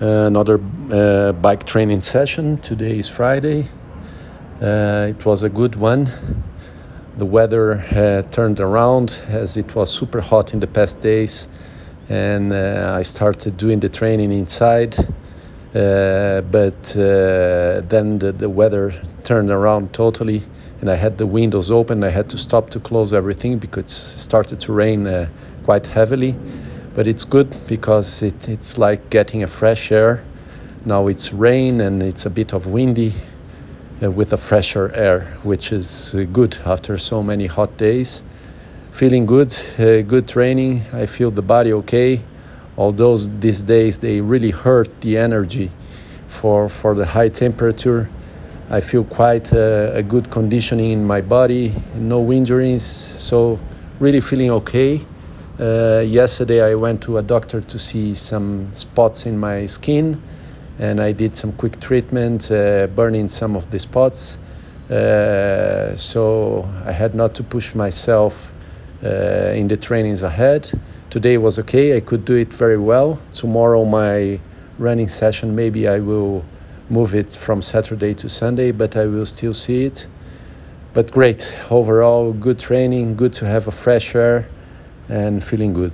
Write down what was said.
another uh, bike training session. Today is Friday. Uh, it was a good one. The weather uh, turned around as it was super hot in the past days, and uh, I started doing the training inside. Uh, but uh, then the, the weather turned around totally, and I had the windows open. I had to stop to close everything because it started to rain quite heavily but it's good because it, it's like getting a fresh air. Now it's rain and it's a bit of windy uh, with a fresher air, which is uh, good after so many hot days. Feeling good, uh, good training. I feel the body okay. Although these days they really hurt the energy for, for the high temperature. I feel quite uh, a good conditioning in my body, no injuries, so really feeling okay. Uh, yesterday, I went to a doctor to see some spots in my skin, and I did some quick treatment, uh, burning some of the spots. Uh, so I had not to push myself uh, in the trainings ahead. Today was okay, I could do it very well. Tomorrow, my running session, maybe I will move it from Saturday to Sunday, but I will still see it. But great, overall, good training, good to have a fresh air and feeling good.